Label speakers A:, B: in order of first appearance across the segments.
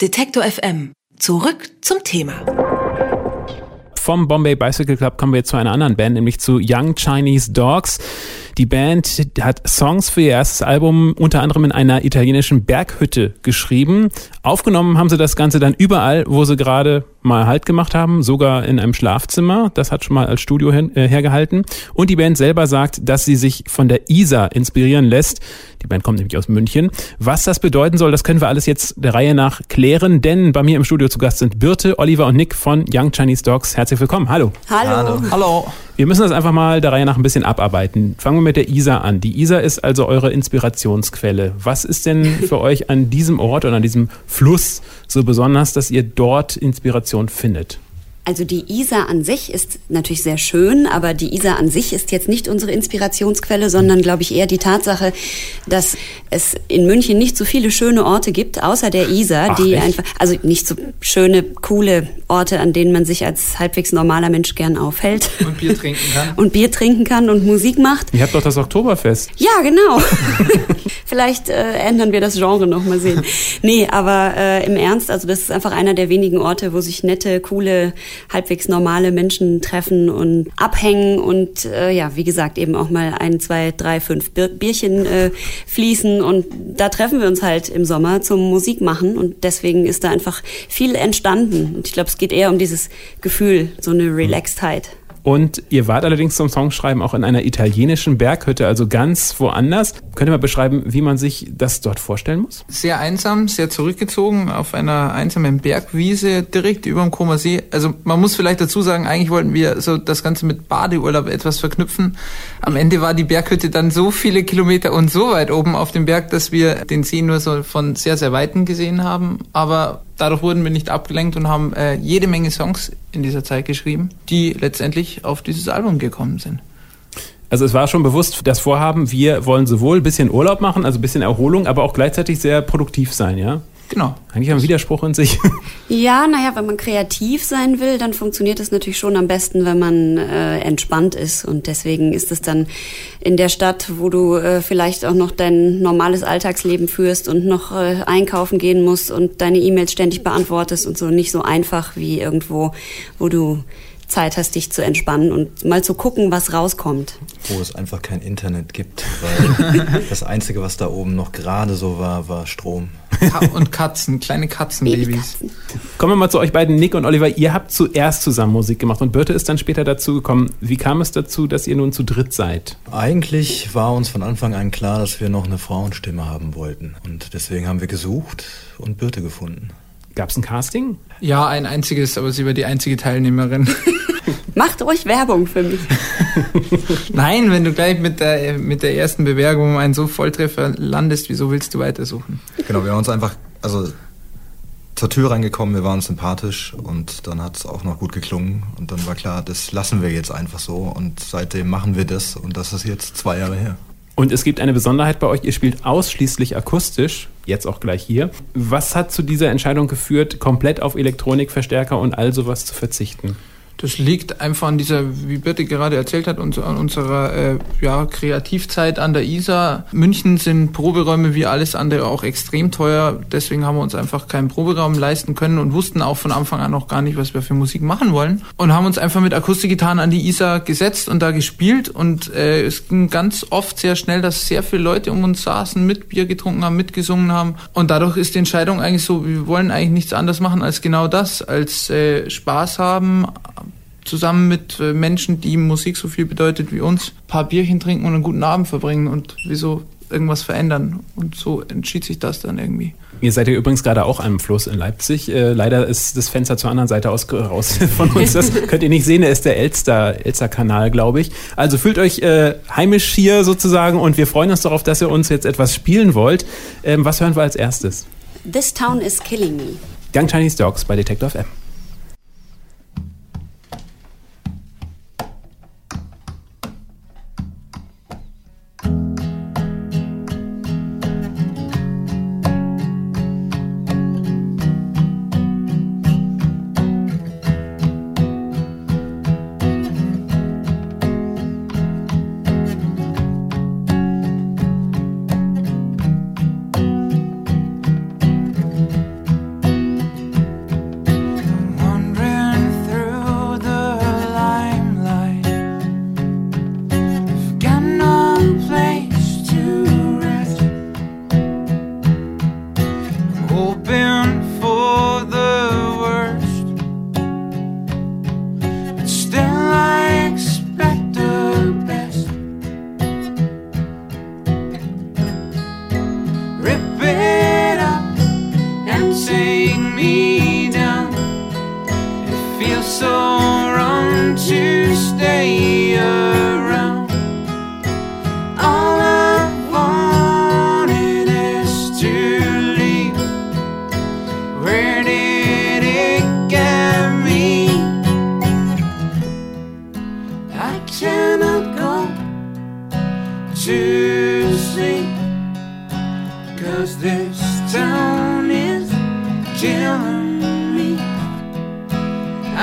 A: Detektor FM. Zurück zum Thema.
B: Vom Bombay Bicycle Club kommen wir jetzt zu einer anderen Band, nämlich zu Young Chinese Dogs. Die Band hat Songs für ihr erstes Album unter anderem in einer italienischen Berghütte geschrieben. Aufgenommen haben sie das Ganze dann überall, wo sie gerade mal Halt gemacht haben, sogar in einem Schlafzimmer. Das hat schon mal als Studio hin, äh, hergehalten. Und die Band selber sagt, dass sie sich von der ISA inspirieren lässt. Die Band kommt nämlich aus München. Was das bedeuten soll, das können wir alles jetzt der Reihe nach klären, denn bei mir im Studio zu Gast sind Birte, Oliver und Nick von Young Chinese Dogs. Herzlich willkommen. Hallo.
C: Hallo.
B: Hallo. Wir müssen das einfach mal der Reihe nach ein bisschen abarbeiten. Fangen wir mit der ISA an. Die ISA ist also eure Inspirationsquelle. Was ist denn für euch an diesem Ort und an diesem Fluss so besonders, dass ihr dort Inspiration findet?
C: Also die Isar an sich ist natürlich sehr schön, aber die Isar an sich ist jetzt nicht unsere Inspirationsquelle, sondern glaube ich eher die Tatsache, dass es in München nicht so viele schöne Orte gibt, außer der Isar, Ach, die echt? einfach, also nicht so schöne, coole Orte, an denen man sich als halbwegs normaler Mensch gern aufhält.
D: Und Bier trinken kann.
C: und Bier trinken kann und Musik macht.
B: Ihr habt doch das Oktoberfest.
C: Ja, genau. Vielleicht äh, ändern wir das Genre noch mal sehen. Nee, aber äh, im Ernst, also das ist einfach einer der wenigen Orte, wo sich nette, coole halbwegs normale Menschen treffen und abhängen und äh, ja, wie gesagt, eben auch mal ein, zwei, drei, fünf Bierchen äh, fließen und da treffen wir uns halt im Sommer zum Musik machen und deswegen ist da einfach viel entstanden und ich glaube, es geht eher um dieses Gefühl, so eine Relaxedheit.
B: Und ihr wart allerdings zum Songschreiben auch in einer italienischen Berghütte, also ganz woanders. Könnt ihr mal beschreiben, wie man sich das dort vorstellen muss?
D: Sehr einsam, sehr zurückgezogen, auf einer einsamen Bergwiese direkt über dem Koma See. Also man muss vielleicht dazu sagen, eigentlich wollten wir so das Ganze mit Badeurlaub etwas verknüpfen. Am Ende war die Berghütte dann so viele Kilometer und so weit oben auf dem Berg, dass wir den See nur so von sehr, sehr Weiten gesehen haben. Aber dadurch wurden wir nicht abgelenkt und haben äh, jede Menge Songs in dieser Zeit geschrieben, die letztendlich auf dieses Album gekommen sind.
B: Also es war schon bewusst das Vorhaben, wir wollen sowohl ein bisschen Urlaub machen, also ein bisschen Erholung, aber auch gleichzeitig sehr produktiv sein, ja?
D: Genau.
B: Eigentlich ein Widerspruch in sich.
C: Ja, naja, wenn man kreativ sein will, dann funktioniert es natürlich schon am besten, wenn man äh, entspannt ist. Und deswegen ist es dann in der Stadt, wo du äh, vielleicht auch noch dein normales Alltagsleben führst und noch äh, einkaufen gehen musst und deine E-Mails ständig beantwortest und so nicht so einfach wie irgendwo, wo du Zeit hast, dich zu entspannen und mal zu gucken, was rauskommt.
E: Wo es einfach kein Internet gibt, weil das Einzige, was da oben noch gerade so war, war Strom.
D: Und Katzen, kleine Katzenbabys.
B: Kommen wir mal zu euch beiden, Nick und Oliver. Ihr habt zuerst zusammen Musik gemacht und Birte ist dann später dazu gekommen. Wie kam es dazu, dass ihr nun zu dritt seid?
E: Eigentlich war uns von Anfang an klar, dass wir noch eine Frauenstimme haben wollten. Und deswegen haben wir gesucht und Birte gefunden.
B: Gab es ein Casting?
D: Ja, ein einziges, aber sie war die einzige Teilnehmerin.
C: Macht ruhig Werbung für mich.
D: Nein, wenn du gleich mit der, mit der ersten Bewerbung einen so Volltreffer landest, wieso willst du weitersuchen?
E: Genau, wir haben uns einfach, also zur Tür reingekommen, wir waren sympathisch und dann hat es auch noch gut geklungen und dann war klar, das lassen wir jetzt einfach so und seitdem machen wir das und das ist jetzt zwei Jahre her.
B: Und es gibt eine Besonderheit bei euch, ihr spielt ausschließlich akustisch, jetzt auch gleich hier. Was hat zu dieser Entscheidung geführt, komplett auf Elektronikverstärker und all sowas zu verzichten?
D: Das liegt einfach an dieser, wie Birte gerade erzählt hat, an unserer äh, ja, Kreativzeit an der ISA. München sind Proberäume wie alles andere auch extrem teuer. Deswegen haben wir uns einfach keinen Proberaum leisten können und wussten auch von Anfang an noch gar nicht, was wir für Musik machen wollen. Und haben uns einfach mit Akustikgitarren an die ISA gesetzt und da gespielt. Und äh, es ging ganz oft sehr schnell, dass sehr viele Leute um uns saßen, mit Bier getrunken haben, mitgesungen haben. Und dadurch ist die Entscheidung eigentlich so, wir wollen eigentlich nichts anderes machen als genau das, als äh, Spaß haben, zusammen mit äh, Menschen, die Musik so viel bedeutet wie uns, ein paar Bierchen trinken und einen guten Abend verbringen und wieso irgendwas verändern. Und so entschied sich das dann irgendwie.
B: Ihr seid ja übrigens gerade auch am Fluss in Leipzig. Äh, leider ist das Fenster zur anderen Seite aus, raus von uns. Das könnt ihr nicht sehen. Der ist der Elster, Elster-Kanal, glaube ich. Also fühlt euch äh, heimisch hier sozusagen und wir freuen uns darauf, dass ihr uns jetzt etwas spielen wollt. Ähm, was hören wir als erstes?
C: This Town is Killing Me.
B: Young Chinese Dogs bei Detective M.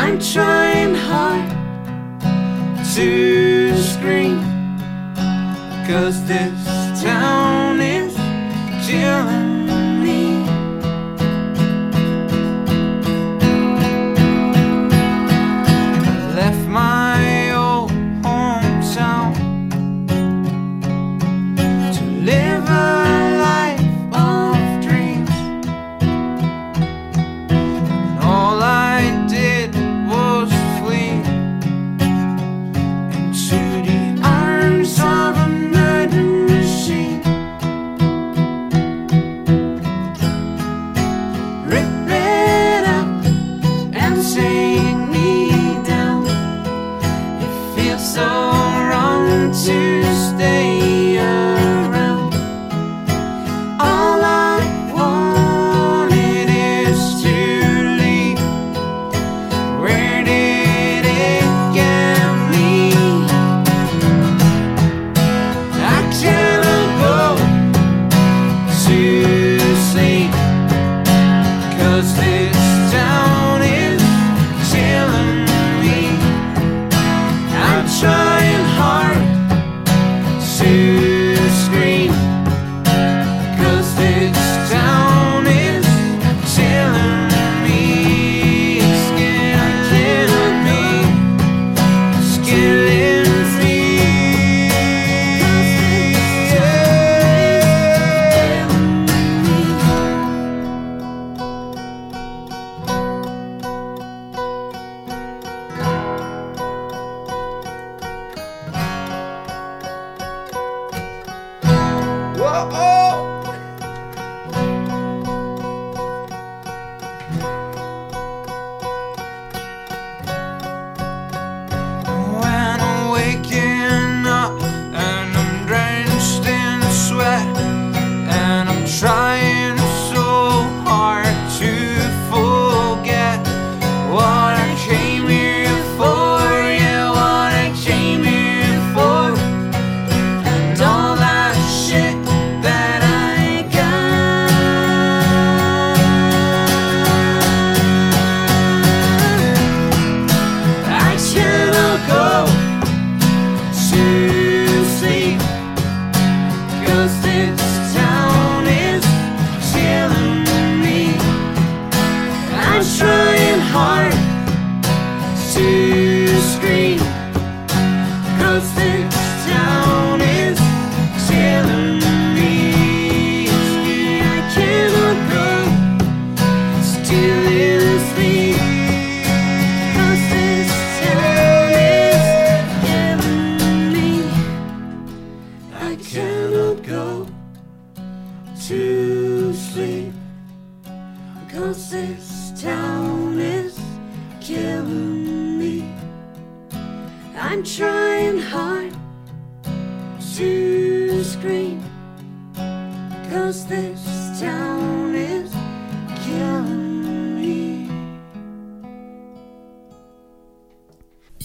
D: I'm trying hard to scream, cause this town.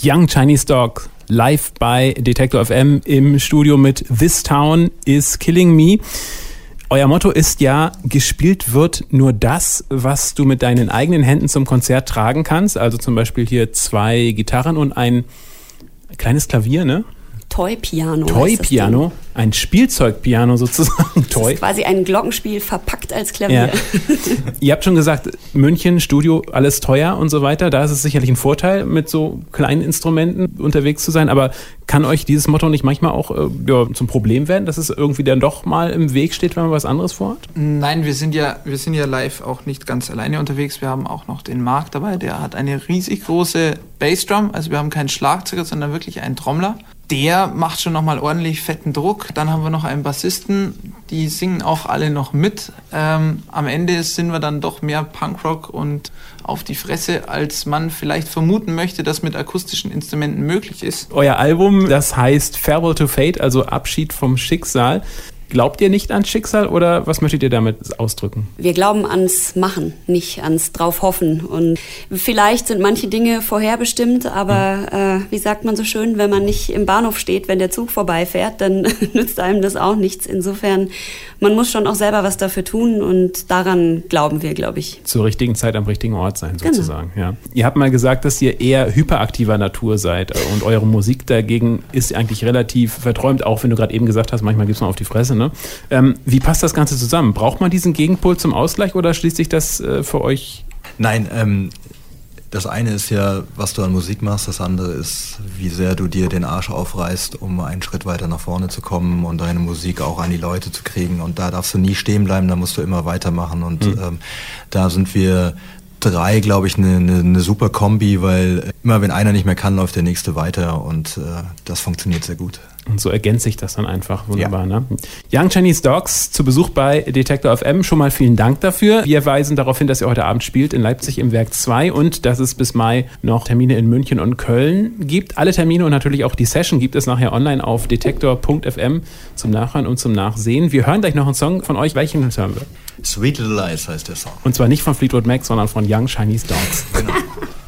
B: Young Chinese Dog live bei Detector FM im Studio mit This Town is Killing Me. Euer Motto ist ja, gespielt wird nur das, was du mit deinen eigenen Händen zum Konzert tragen kannst. Also zum Beispiel hier zwei Gitarren und ein kleines Klavier, ne?
C: Toy-Piano.
B: Toy-Piano, ein Spielzeugpiano sozusagen.
C: Das
B: Toy.
C: ist quasi ein Glockenspiel verpackt als Klavier.
B: Ja. Ihr habt schon gesagt, München, Studio, alles teuer und so weiter. Da ist es sicherlich ein Vorteil, mit so kleinen Instrumenten unterwegs zu sein. Aber kann euch dieses Motto nicht manchmal auch äh, ja, zum Problem werden, dass es irgendwie dann doch mal im Weg steht, wenn man was anderes vorhat?
F: Nein, wir sind ja, wir sind ja live auch nicht ganz alleine unterwegs. Wir haben auch noch den Marc dabei, der hat eine riesig große Bassdrum. Also wir haben keinen Schlagzeuger, sondern wirklich einen Trommler. Der macht schon nochmal ordentlich fetten Druck. Dann haben wir noch einen Bassisten, die singen auch alle noch mit. Ähm, am Ende sind wir dann doch mehr Punkrock und auf die Fresse, als man vielleicht vermuten möchte, dass mit akustischen Instrumenten möglich ist.
B: Euer Album, das heißt Farewell to Fate, also Abschied vom Schicksal. Glaubt ihr nicht ans Schicksal oder was möchtet ihr damit ausdrücken?
C: Wir glauben ans Machen, nicht ans drauf hoffen. Und vielleicht sind manche Dinge vorherbestimmt, aber äh, wie sagt man so schön, wenn man nicht im Bahnhof steht, wenn der Zug vorbeifährt, dann nützt einem das auch nichts. Insofern, man muss schon auch selber was dafür tun und daran glauben wir, glaube ich.
B: Zur richtigen Zeit am richtigen Ort sein,
C: Genau.
B: sozusagen. Ja. Ihr habt mal gesagt, dass ihr eher hyperaktiver Natur seid und eure Musik dagegen ist eigentlich relativ verträumt, auch wenn du gerade eben gesagt hast, manchmal gibt's mal auf die Fresse. Ne? Ähm, wie passt das Ganze zusammen? Braucht man diesen Gegenpol zum Ausgleich oder schließt sich das äh, für euch?
E: Nein, ähm, das eine ist ja, was du an Musik machst, das andere ist, wie sehr du dir den Arsch aufreißt, um einen Schritt weiter nach vorne zu kommen und deine Musik auch an die Leute zu kriegen. Und da darfst du nie stehen bleiben, da musst du immer weitermachen. Und ähm, da sind wir drei, glaube ich, eine ne, ne super Kombi, weil immer wenn einer nicht mehr kann, läuft der nächste weiter und äh, das funktioniert sehr gut.
B: Und so ergänzt sich das dann einfach wunderbar. Ne? Young Chinese Dogs zu Besuch bei Detector FM. Schon mal vielen Dank dafür. Wir weisen darauf hin, dass ihr heute Abend spielt in Leipzig im Werk 2 und dass es bis Mai noch Termine in München und Köln gibt. Alle Termine und natürlich auch die Session gibt es nachher online auf detektor.fm zum Nachhören und zum Nachsehen. Wir hören gleich noch einen Song von euch. Welchen hören wir?
E: Sweet Little Lies heißt der Song.
B: Und zwar nicht von Fleetwood Mac, sondern von Young Chinese Dogs.
G: Something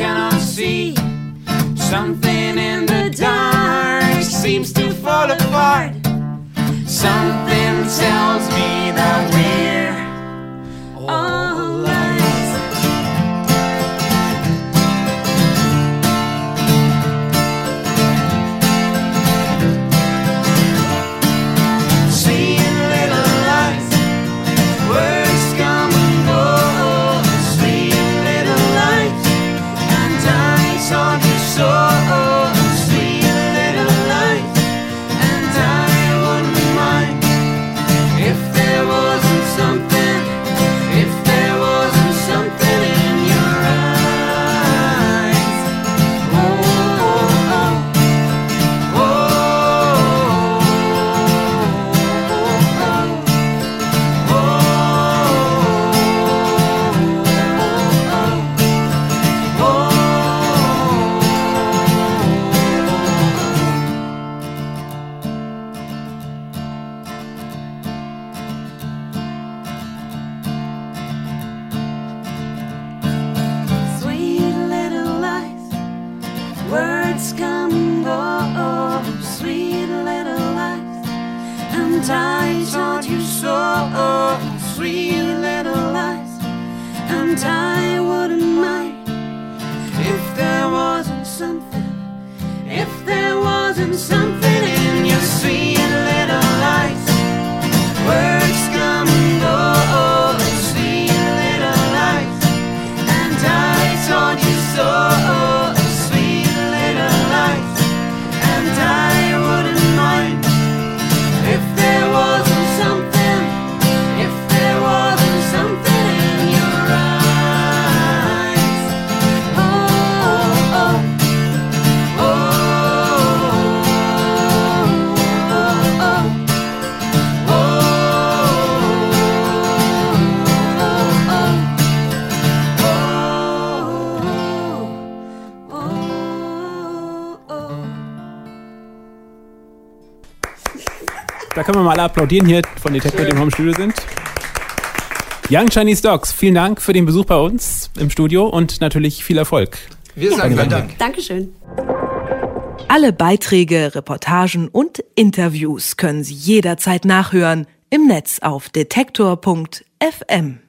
D: cannot see. Something in the dark seems to fall apart. Something tells I taught you so sweet little lies, and I wouldn't mind if there wasn't something, if there wasn't something.
B: Da können wir mal alle applaudieren hier von Detektor, die im Home Studio sind. Young Chinese Dogs, vielen Dank für den Besuch bei uns im Studio und natürlich viel Erfolg.
F: Wir sagen vielen Dank.
C: Dankeschön.
A: Alle Beiträge, Reportagen und Interviews können Sie jederzeit nachhören im Netz auf detektor.fm.